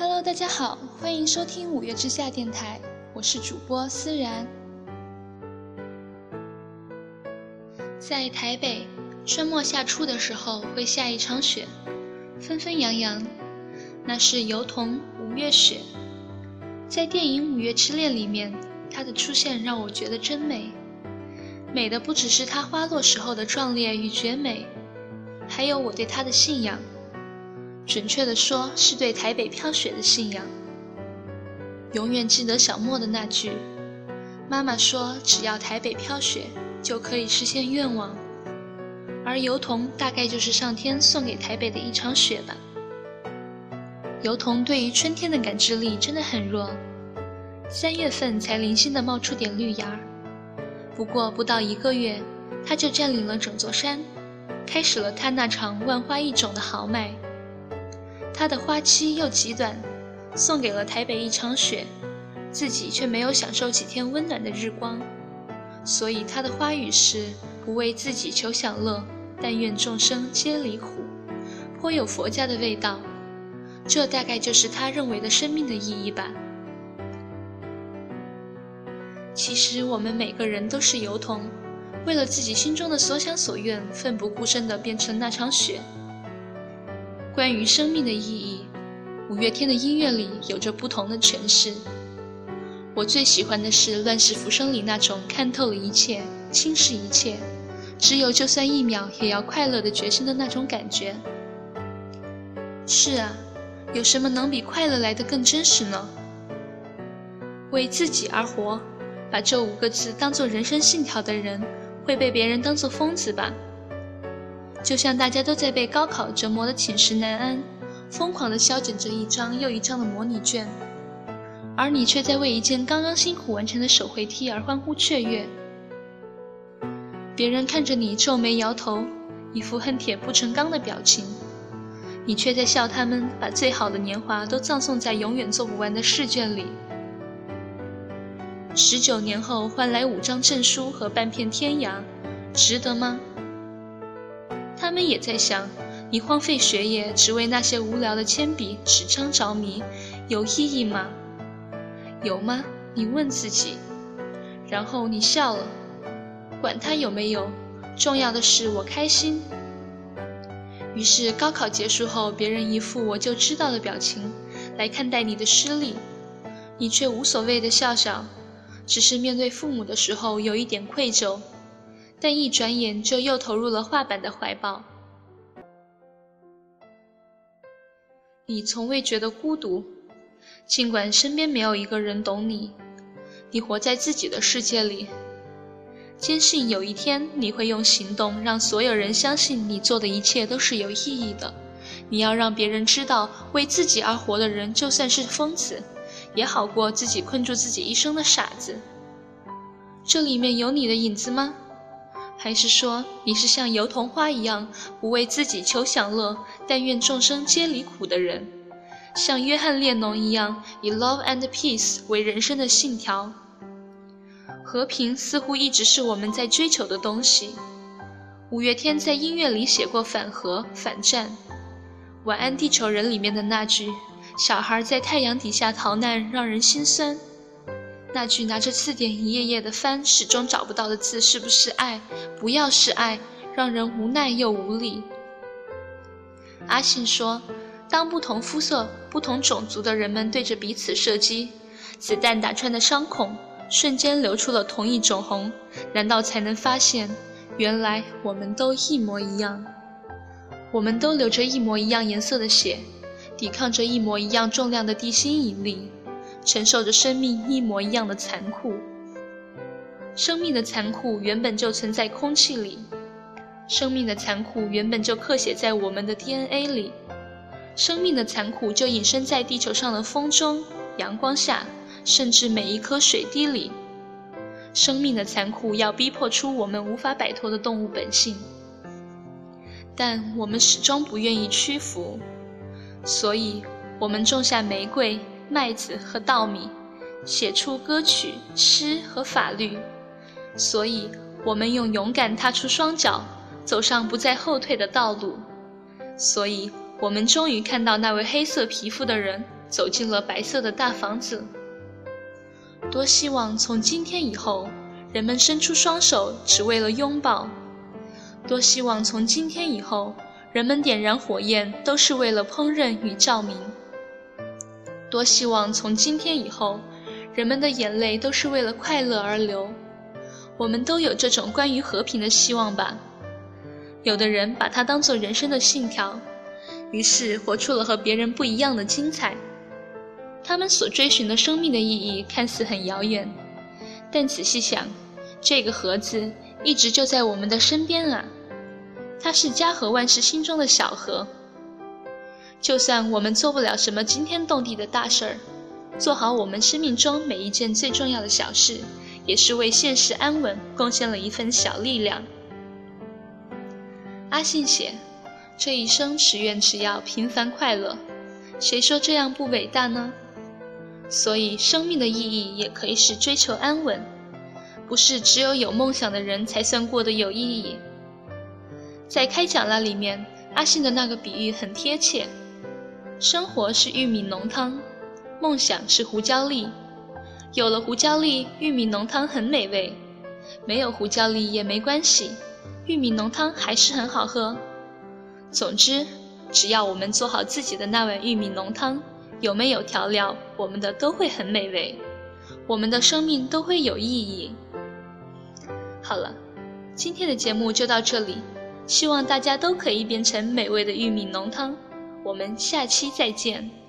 Hello，大家好，欢迎收听五月之下电台，我是主播思然。在台北，春末夏初的时候会下一场雪，纷纷扬扬，那是油桐五月雪。在电影《五月之恋》里面，它的出现让我觉得真美，美的不只是它花落时候的壮烈与绝美，还有我对它的信仰。准确的说，是对台北飘雪的信仰。永远记得小莫的那句：“妈妈说，只要台北飘雪，就可以实现愿望。”而油桐大概就是上天送给台北的一场雪吧。油桐对于春天的感知力真的很弱，三月份才零星的冒出点绿芽儿，不过不到一个月，它就占领了整座山，开始了它那场万花一种的豪迈。它的花期又极短，送给了台北一场雪，自己却没有享受几天温暖的日光，所以它的花语是不为自己求享乐，但愿众生皆离苦，颇有佛家的味道。这大概就是他认为的生命的意义吧。其实我们每个人都是油桐，为了自己心中的所想所愿，奋不顾身地变成那场雪。关于生命的意义，五月天的音乐里有着不同的诠释。我最喜欢的是《乱世浮生》里那种看透了一切、轻视一切，只有就算一秒也要快乐的决心的那种感觉。是啊，有什么能比快乐来的更真实呢？为自己而活，把这五个字当做人生信条的人，会被别人当做疯子吧？就像大家都在被高考折磨的寝食难安，疯狂地削减着一张又一张的模拟卷，而你却在为一件刚刚辛苦完成的手绘题而欢呼雀跃。别人看着你皱眉摇头，一副恨铁不成钢的表情，你却在笑他们把最好的年华都葬送在永远做不完的试卷里。十九年后换来五张证书和半片天涯，值得吗？他们也在想，你荒废学业，只为那些无聊的铅笔、纸张着迷，有意义吗？有吗？你问自己。然后你笑了，管他有没有，重要的是我开心。于是高考结束后，别人一副我就知道的表情来看待你的失利，你却无所谓的笑笑，只是面对父母的时候有一点愧疚。但一转眼就又投入了画板的怀抱。你从未觉得孤独，尽管身边没有一个人懂你。你活在自己的世界里，坚信有一天你会用行动让所有人相信你做的一切都是有意义的。你要让别人知道，为自己而活的人，就算是疯子，也好过自己困住自己一生的傻子。这里面有你的影子吗？还是说你是像油桐花一样不为自己求享乐，但愿众生皆离苦的人？像约翰列侬一样以 love and peace 为人生的信条？和平似乎一直是我们在追求的东西。五月天在音乐里写过反核、反战，《晚安地球人》里面的那句“小孩在太阳底下逃难，让人心酸”。那句拿着字典一页页的翻，始终找不到的字，是不是爱？不要是爱，让人无奈又无力。阿信说：“当不同肤色、不同种族的人们对着彼此射击，子弹打穿的伤口瞬间流出了同一种红，难道才能发现，原来我们都一模一样？我们都流着一模一样颜色的血，抵抗着一模一样重量的地心引力。”承受着生命一模一样的残酷，生命的残酷原本就存在空气里，生命的残酷原本就刻写在我们的 DNA 里，生命的残酷就隐身在地球上的风中、阳光下，甚至每一颗水滴里。生命的残酷要逼迫出我们无法摆脱的动物本性，但我们始终不愿意屈服，所以我们种下玫瑰。麦子和稻米，写出歌曲、诗和法律，所以我们用勇敢踏出双脚，走上不再后退的道路。所以我们终于看到那位黑色皮肤的人走进了白色的大房子。多希望从今天以后，人们伸出双手只为了拥抱；多希望从今天以后，人们点燃火焰都是为了烹饪与照明；多希望从今天以后，人们的眼泪都是为了快乐而流。我们都有这种关于和平的希望吧？有的人把它当做人生的信条，于是活出了和别人不一样的精彩。他们所追寻的生命的意义看似很遥远，但仔细想，这个盒子一直就在我们的身边啊！它是家和万事心中的小河。就算我们做不了什么惊天动地的大事儿，做好我们生命中每一件最重要的小事。也是为现实安稳贡献了一份小力量。阿信写：“这一生只愿只要平凡快乐，谁说这样不伟大呢？”所以，生命的意义也可以是追求安稳，不是只有有梦想的人才算过得有意义。在开讲啦里面，阿信的那个比喻很贴切：生活是玉米浓汤，梦想是胡椒粒。有了胡椒粒，玉米浓汤很美味；没有胡椒粒也没关系，玉米浓汤还是很好喝。总之，只要我们做好自己的那碗玉米浓汤，有没有调料，我们的都会很美味，我们的生命都会有意义。好了，今天的节目就到这里，希望大家都可以变成美味的玉米浓汤。我们下期再见。